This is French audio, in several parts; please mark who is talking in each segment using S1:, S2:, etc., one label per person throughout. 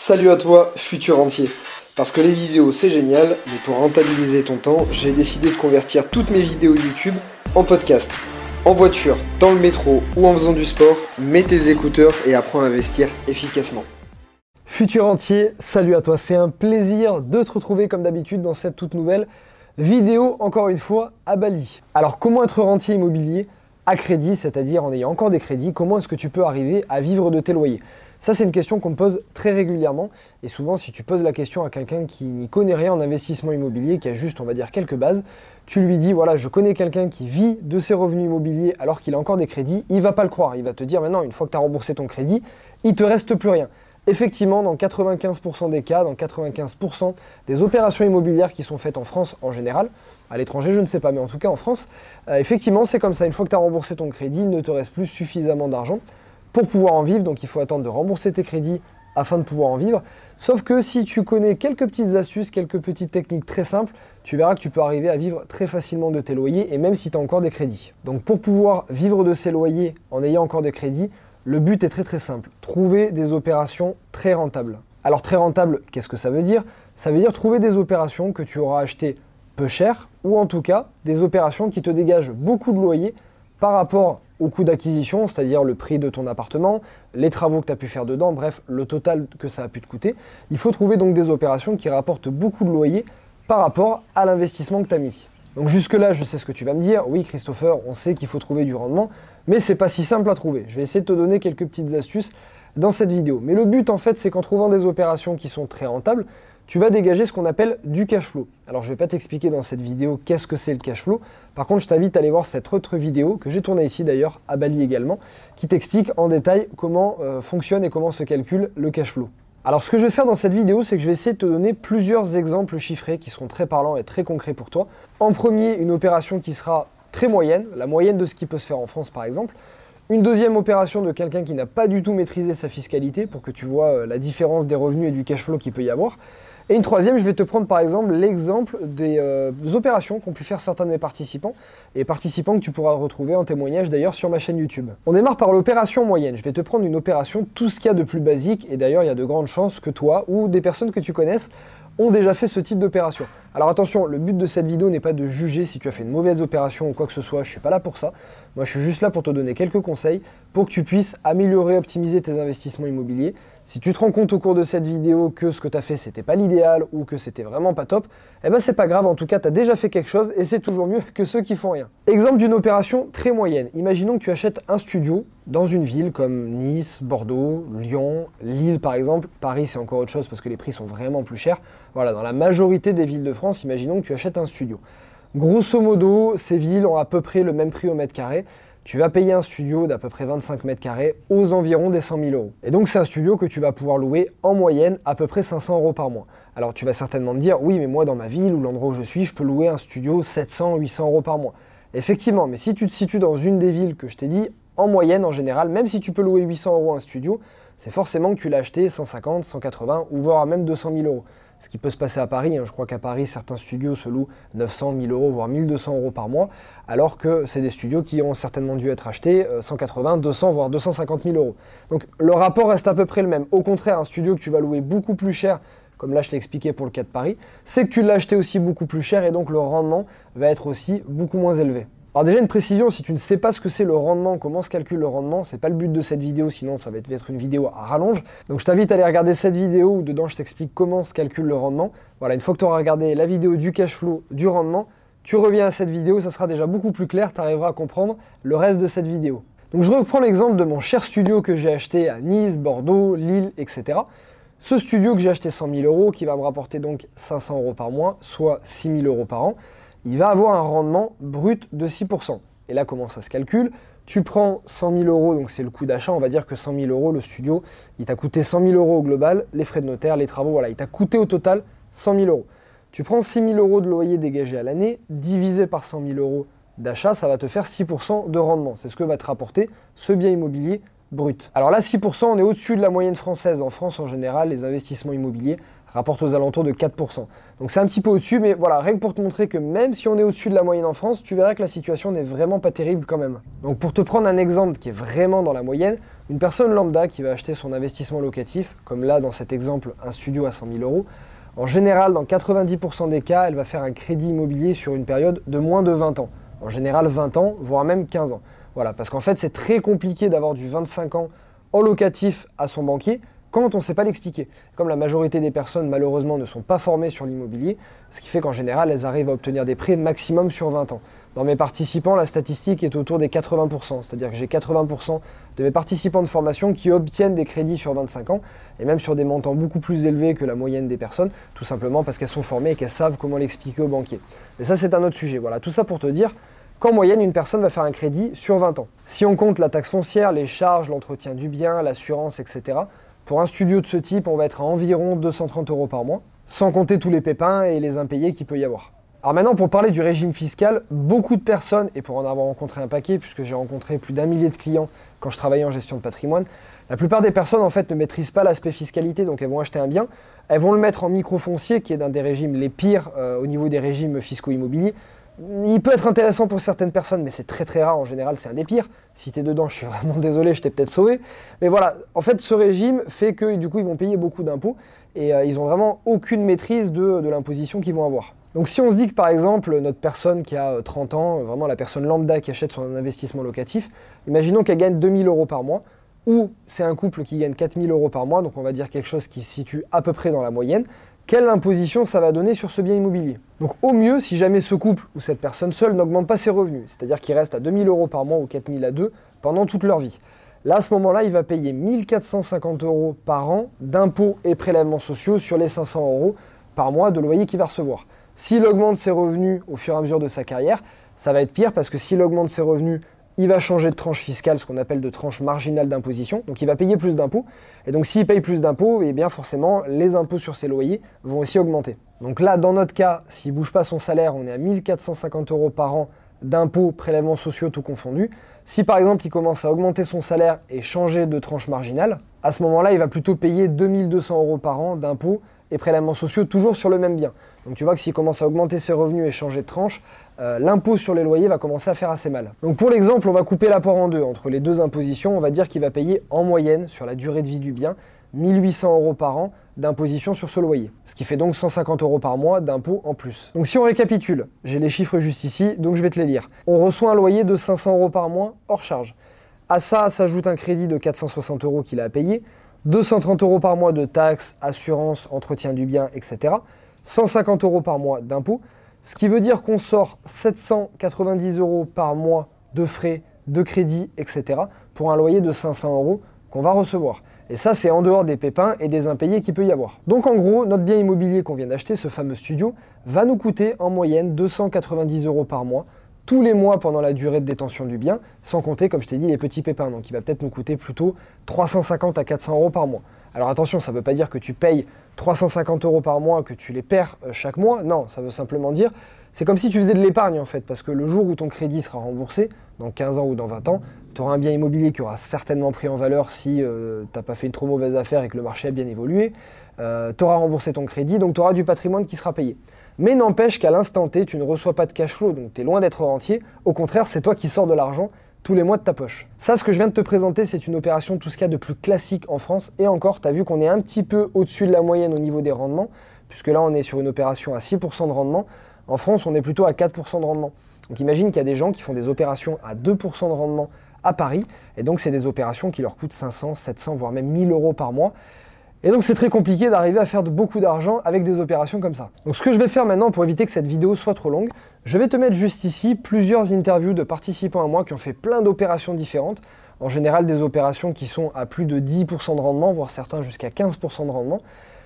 S1: Salut à toi, futur entier. Parce que les vidéos c'est génial, mais pour rentabiliser ton temps, j'ai décidé de convertir toutes mes vidéos YouTube en podcast. En voiture, dans le métro ou en faisant du sport, mets tes écouteurs et apprends à investir efficacement. Futur entier, salut à toi, c'est un plaisir de te retrouver comme d'habitude dans cette toute nouvelle vidéo, encore une fois, à Bali. Alors comment être rentier immobilier? À crédit, c'est-à-dire en ayant encore des crédits, comment est-ce que tu peux arriver à vivre de tes loyers? Ça, c'est une question qu'on me pose très régulièrement. Et souvent, si tu poses la question à quelqu'un qui n'y connaît rien en investissement immobilier, qui a juste, on va dire, quelques bases, tu lui dis, voilà, je connais quelqu'un qui vit de ses revenus immobiliers alors qu'il a encore des crédits, il va pas le croire. Il va te dire, maintenant, une fois que tu as remboursé ton crédit, il te reste plus rien. Effectivement, dans 95% des cas, dans 95% des opérations immobilières qui sont faites en France en général, à l'étranger je ne sais pas, mais en tout cas en France, euh, effectivement c'est comme ça. Une fois que tu as remboursé ton crédit, il ne te reste plus suffisamment d'argent pour pouvoir en vivre. Donc il faut attendre de rembourser tes crédits afin de pouvoir en vivre. Sauf que si tu connais quelques petites astuces, quelques petites techniques très simples, tu verras que tu peux arriver à vivre très facilement de tes loyers et même si tu as encore des crédits. Donc pour pouvoir vivre de ces loyers en ayant encore des crédits, le but est très très simple. Trouver des opérations très rentables. Alors très rentable, qu'est-ce que ça veut dire? Ça veut dire trouver des opérations que tu auras achetées peu cher ou en tout cas des opérations qui te dégagent beaucoup de loyers par rapport au coût d'acquisition, c'est-à-dire le prix de ton appartement, les travaux que tu as pu faire dedans, bref, le total que ça a pu te coûter. Il faut trouver donc des opérations qui rapportent beaucoup de loyers par rapport à l'investissement que tu as mis. Donc jusque-là, je sais ce que tu vas me dire. Oui, Christopher, on sait qu'il faut trouver du rendement, mais c'est pas si simple à trouver. Je vais essayer de te donner quelques petites astuces dans cette vidéo. Mais le but, en fait, c'est qu'en trouvant des opérations qui sont très rentables, tu vas dégager ce qu'on appelle du cash flow. Alors je ne vais pas t'expliquer dans cette vidéo qu'est-ce que c'est le cash flow. Par contre, je t'invite à aller voir cette autre vidéo que j'ai tournée ici d'ailleurs, à Bali également, qui t'explique en détail comment euh, fonctionne et comment se calcule le cash flow. Alors ce que je vais faire dans cette vidéo, c'est que je vais essayer de te donner plusieurs exemples chiffrés qui seront très parlants et très concrets pour toi. En premier, une opération qui sera très moyenne, la moyenne de ce qui peut se faire en France par exemple. Une deuxième opération de quelqu'un qui n'a pas du tout maîtrisé sa fiscalité pour que tu vois euh, la différence des revenus et du cash flow qu'il peut y avoir. Et une troisième, je vais te prendre par exemple l'exemple des, euh, opérations qu'ont pu faire certains de mes participants, et participants que tu pourras retrouver en témoignage d'ailleurs sur ma chaîne YouTube. On démarre par l'opération moyenne. Je vais te prendre une opération, tout ce qu'il y a de plus basique, et d'ailleurs il y a de grandes chances que toi ou des personnes que tu connaisses ont déjà fait ce type d'opération. Alors attention, le but de cette vidéo n'est pas de juger si tu as fait une mauvaise opération ou quoi que ce soit, je suis pas là pour ça. Moi je suis juste là pour te donner quelques conseils pour que tu puisses améliorer, optimiser tes investissements immobiliers si tu te rends compte au cours de cette vidéo que ce que tu as fait c'était pas l'idéal ou que c'était vraiment pas top, eh ben c'est pas grave, en tout cas tu as déjà fait quelque chose et c'est toujours mieux que ceux qui font rien. Exemple d'une opération très moyenne. Imaginons que tu achètes un studio dans une ville comme Nice, Bordeaux, Lyon, Lille par exemple. Paris c'est encore autre chose parce que les prix sont vraiment plus chers. Voilà, dans la majorité des villes de France, imaginons que tu achètes un studio. Grosso modo, ces villes ont à peu près le même prix au mètre carré tu vas payer un studio d'à peu près 25 mètres carrés aux environs des 100 000 euros. Et donc c'est un studio que tu vas pouvoir louer en moyenne à peu près 500 euros par mois. Alors tu vas certainement me dire, oui mais moi dans ma ville ou l'endroit où je suis, je peux louer un studio 700, 800 euros par mois. Effectivement, mais si tu te situes dans une des villes que je t'ai dit, en moyenne en général, même si tu peux louer 800 euros un studio, c'est forcément que tu l'as acheté 150, 180 ou voire même 200 000 euros ce qui peut se passer à Paris. Hein. Je crois qu'à Paris, certains studios se louent 900, 1000 euros, voire 1200 euros par mois, alors que c'est des studios qui ont certainement dû être achetés 180, 200, voire 250 000 euros. Donc le rapport reste à peu près le même. Au contraire, un studio que tu vas louer beaucoup plus cher, comme là je l'ai expliqué pour le cas de Paris, c'est que tu l'as acheté aussi beaucoup plus cher et donc le rendement va être aussi beaucoup moins élevé. Alors déjà une précision, si tu ne sais pas ce que c'est le rendement, comment se calcule le rendement, c'est pas le but de cette vidéo, sinon ça va être une vidéo à rallonge. Donc je t'invite à aller regarder cette vidéo où dedans je t'explique comment se calcule le rendement. Voilà, une fois que tu auras regardé la vidéo du cash flow, du rendement, tu reviens à cette vidéo, ça sera déjà beaucoup plus clair, tu arriveras à comprendre le reste de cette vidéo. Donc je reprends l'exemple de mon cher studio que j'ai acheté à Nice, Bordeaux, Lille, etc. Ce studio que j'ai acheté 100 000 euros, qui va me rapporter donc 500 euros par mois, soit 6 000 euros par an il va avoir un rendement brut de 6%. Et là, comment ça se calcule? Tu prends 100 000 euros, donc c'est le coût d'achat, on va dire que 100 000 euros, le studio, il t'a coûté 100 000 euros au global, les frais de notaire, les travaux, voilà, il t'a coûté au total 100 000 euros. Tu prends 6 000 euros de loyer dégagé à l'année, divisé par 100 000 euros d'achat, ça va te faire 6% de rendement. C'est ce que va te rapporter ce bien immobilier brut. Alors là, 6%, on est au-dessus de la moyenne française. En France, en général, les investissements immobiliers rapporte aux alentours de 4%. Donc c'est un petit peu au-dessus, mais voilà, rien que pour te montrer que même si on est au-dessus de la moyenne en France, tu verras que la situation n'est vraiment pas terrible quand même. Donc pour te prendre un exemple qui est vraiment dans la moyenne, Une personne lambda qui va acheter son investissement locatif, comme là dans cet exemple un studio à 100 000 euros, en général dans 90% des cas, elle va faire un crédit immobilier sur une période de moins de 20 ans. En général 20 ans, voire même 15 ans. Voilà, parce qu'en fait c'est très compliqué d'avoir du 25 ans en locatif à son banquier quand on ne sait pas l'expliquer. Comme la majorité des personnes malheureusement ne sont pas formées sur l'immobilier, ce qui fait qu'en général elles arrivent à obtenir des prêts maximum sur 20 ans. Dans mes participants, la statistique est autour des 80%, c'est-à-dire que j'ai 80% de mes participants de formation qui obtiennent des crédits sur 25 ans, et même sur des montants beaucoup plus élevés que la moyenne des personnes, tout simplement parce qu'elles sont formées et qu'elles savent comment l'expliquer au banquier. Mais ça c'est un autre sujet. Voilà, tout ça pour te dire qu'en moyenne, une personne va faire un crédit sur 20 ans. Si on compte la taxe foncière, les charges, l'entretien du bien, l'assurance, etc., pour un studio de ce type, on va être à environ 230 euros par mois, sans compter tous les pépins et les impayés qu'il peut y avoir. Alors maintenant, pour parler du régime fiscal, beaucoup de personnes, et pour en avoir rencontré un paquet, puisque j'ai rencontré plus d'un millier de clients quand je travaillais en gestion de patrimoine, la plupart des personnes en fait ne maîtrisent pas l'aspect fiscalité, donc elles vont acheter un bien, elles vont le mettre en microfoncier, qui est d'un des régimes les pires euh, au niveau des régimes fiscaux immobiliers, il peut être intéressant pour certaines personnes, mais c'est très très rare. En général, c'est un des pires. Si tu es dedans, je suis vraiment désolé, je t'ai peut-être sauvé. Mais voilà, en fait, ce régime fait que du coup, ils vont payer beaucoup d'impôts et euh, ils n'ont vraiment aucune maîtrise de, de l'imposition qu'ils vont avoir. Donc si on se dit que par exemple, notre personne qui a 30 euh, ans, vraiment la personne lambda qui achète son investissement locatif, imaginons qu'elle gagne 2000 euros par mois, ou c'est un couple qui gagne 4000 euros par mois, donc on va dire quelque chose qui se situe à peu près dans la moyenne, quelle imposition ça va donner sur ce bien immobilier. Donc au mieux, si jamais ce couple ou cette personne seule n'augmente pas ses revenus, c'est-à-dire qu'il reste à 2000 euros par mois ou 4000 à deux pendant toute leur vie, là à ce moment-là, il va payer 1450 euros par an d'impôts et prélèvements sociaux sur les 500 euros par mois de loyer qu'il va recevoir. S'il augmente ses revenus au fur et à mesure de sa carrière, ça va être pire parce que s'il augmente ses revenus il va changer de tranche fiscale, ce qu'on appelle de tranche marginale d'imposition, donc il va payer plus d'impôts. Et donc s'il paye plus d'impôts, eh bien forcément, les impôts sur ses loyers vont aussi augmenter. Donc là, dans notre cas, s'il ne bouge pas son salaire, on est à 1450 euros par an d'impôts, prélèvements sociaux, tout confondu. Si par exemple il commence à augmenter son salaire et changer de tranche marginale, à ce moment-là, il va plutôt payer 2200 euros par an d'impôts et prélèvements sociaux toujours sur le même bien. Donc tu vois que s'il commence à augmenter ses revenus et changer de tranche, euh, l'impôt sur les loyers va commencer à faire assez mal. Donc pour l'exemple, on va couper l'apport en deux. Entre les deux impositions, on va dire qu'il va payer en moyenne, sur la durée de vie du bien, 1800 euros par an d'imposition sur ce loyer. Ce qui fait donc 150 euros par mois d'impôt en plus. Donc si on récapitule, j'ai les chiffres juste ici, donc je vais te les lire. On reçoit un loyer de 500 euros par mois hors charge. À ça s'ajoute un crédit de 460 euros qu'il a à payer. 230 euros par mois de taxes, assurance, entretien du bien, etc. 150 euros par mois d'impôts, ce qui veut dire qu'on sort 790 euros par mois de frais, de crédit, etc. pour un loyer de 500 euros qu'on va recevoir. Et ça, c'est en dehors des pépins et des impayés qu'il peut y avoir. Donc en gros, notre bien immobilier qu'on vient d'acheter, ce fameux studio, va nous coûter en moyenne 290 euros par mois tous les mois pendant la durée de détention du bien, sans compter, comme je t'ai dit, les petits pépins. Donc il va peut-être nous coûter plutôt 350 à 400 euros par mois. Alors attention, ça ne veut pas dire que tu payes 350 euros par mois, que tu les perds euh, chaque mois. Non, ça veut simplement dire, c'est comme si tu faisais de l'épargne en fait, parce que le jour où ton crédit sera remboursé, dans 15 ans ou dans 20 ans, tu auras un bien immobilier qui aura certainement pris en valeur si euh, tu n'as pas fait une trop mauvaise affaire et que le marché a bien évolué. Euh, tu auras remboursé ton crédit, donc tu auras du patrimoine qui sera payé. Mais n'empêche qu'à l'instant T, tu ne reçois pas de cash flow, donc tu es loin d'être rentier. Au contraire, c'est toi qui sors de l'argent tous les mois de ta poche. Ça, ce que je viens de te présenter, c'est une opération tout ce qu'il y a de plus classique en France. Et encore, tu as vu qu'on est un petit peu au-dessus de la moyenne au niveau des rendements, puisque là, on est sur une opération à 6% de rendement. En France, on est plutôt à 4% de rendement. Donc imagine qu'il y a des gens qui font des opérations à 2% de rendement à Paris, et donc c'est des opérations qui leur coûtent 500, 700, voire même 1000 euros par mois. Et donc c'est très compliqué d'arriver à faire beaucoup d'argent avec des opérations comme ça. Donc ce que je vais faire maintenant pour éviter que cette vidéo soit trop longue, je vais te mettre juste ici plusieurs interviews de participants à moi qui ont fait plein d'opérations différentes. En général des opérations qui sont à plus de 10% de rendement, voire certains jusqu'à 15% de rendement.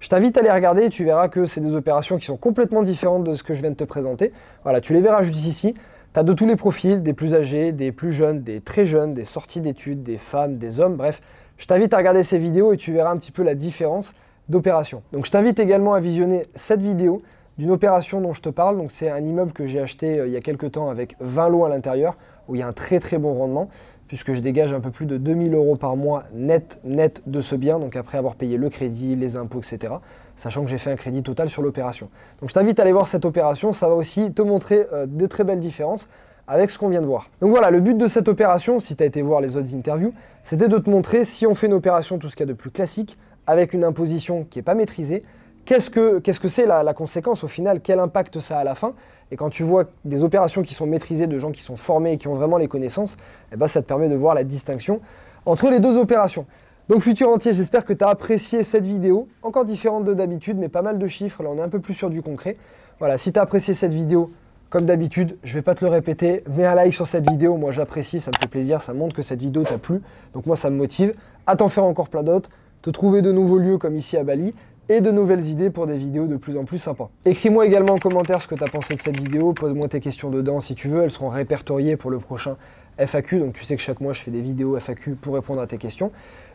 S1: Je t'invite à les regarder et tu verras que c'est des opérations qui sont complètement différentes de ce que je viens de te présenter. Voilà, tu les verras juste ici. Tu as de tous les profils, des plus âgés, des plus jeunes, des très jeunes, des sorties d'études, des femmes, des hommes, bref, je t'invite à regarder ces vidéos et tu verras un petit peu la différence d'opération. Donc je t'invite également à visionner cette vidéo d'une opération dont je te parle. C'est un immeuble que j'ai acheté euh, il y a quelques temps avec 20 lots à l'intérieur où il y a un très très bon rendement puisque je dégage un peu plus de 2000 euros par mois net net de ce bien, donc après avoir payé le crédit, les impôts, etc. Sachant que j'ai fait un crédit total sur l'opération. Donc je t'invite à aller voir cette opération, ça va aussi te montrer euh, des très belles différences avec ce qu'on vient de voir. Donc voilà, le but de cette opération, si tu as été voir les autres interviews, c'était de te montrer si on fait une opération tout ce qu'il y a de plus classique, avec une imposition qui n'est pas maîtrisée, qu'est-ce que c'est -ce que la, la, conséquence au final, quel impact ça a à la fin? Et quand tu vois des opérations qui sont maîtrisées de gens qui sont formés et qui ont vraiment les connaissances, eh ben ça te permet de voir la distinction entre les deux opérations. Donc futur entier, j'espère que tu as apprécié cette vidéo, encore différente de d'habitude, mais pas mal de chiffres, là on est un peu plus sur du concret. Voilà, si tu as apprécié cette vidéo, comme d'habitude, je vais pas te le répéter, mets un like sur cette vidéo, moi j'apprécie, ça me fait plaisir, ça montre que cette vidéo t'a plu, donc moi ça me motive à t'en faire encore plein d'autres, te trouver de nouveaux lieux comme ici à Bali, et de nouvelles idées pour des vidéos de plus en plus sympas. Écris-moi également en commentaire ce que tu as pensé de cette vidéo, pose-moi tes questions dedans si tu veux, elles seront répertoriées pour le prochain FAQ, donc tu sais que chaque mois je fais des vidéos FAQ pour répondre à tes questions.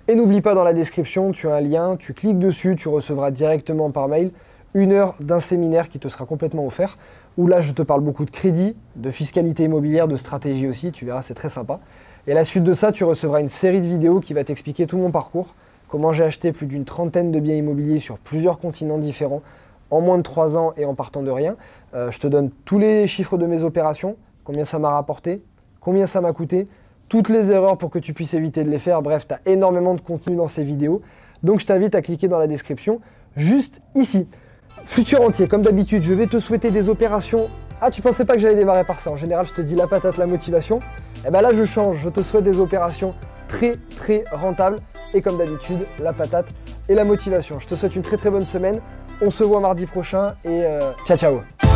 S1: Et n'oublie pas dans la description, tu as un lien, tu cliques dessus, tu recevras directement par mail une heure d'un séminaire qui te sera complètement offert où là je te parle beaucoup de crédit, de fiscalité immobilière, de stratégie aussi, tu verras c'est très sympa. Et à la suite de ça, tu recevras une série de vidéos qui va t'expliquer tout mon parcours, comment j'ai acheté plus d'une trentaine de biens immobiliers sur plusieurs continents différents en moins de 3 ans et en partant de rien. Euh, je te donne tous les chiffres de mes opérations, combien ça m'a rapporté, combien ça m'a coûté, toutes les erreurs pour que tu puisses éviter de les faire. Bref, tu as énormément de contenu dans ces vidéos. Donc je t'invite à cliquer dans la description juste ici. Futur entier, comme d'habitude, je vais te souhaiter des opérations. Ah, tu pensais pas que j'allais démarrer par ça En général, je te dis la patate, la motivation. Et eh ben là, je change. Je te souhaite des opérations très très rentables. Et comme d'habitude, la patate et la motivation. Je te souhaite une très très bonne semaine. On se voit mardi prochain et euh, ciao ciao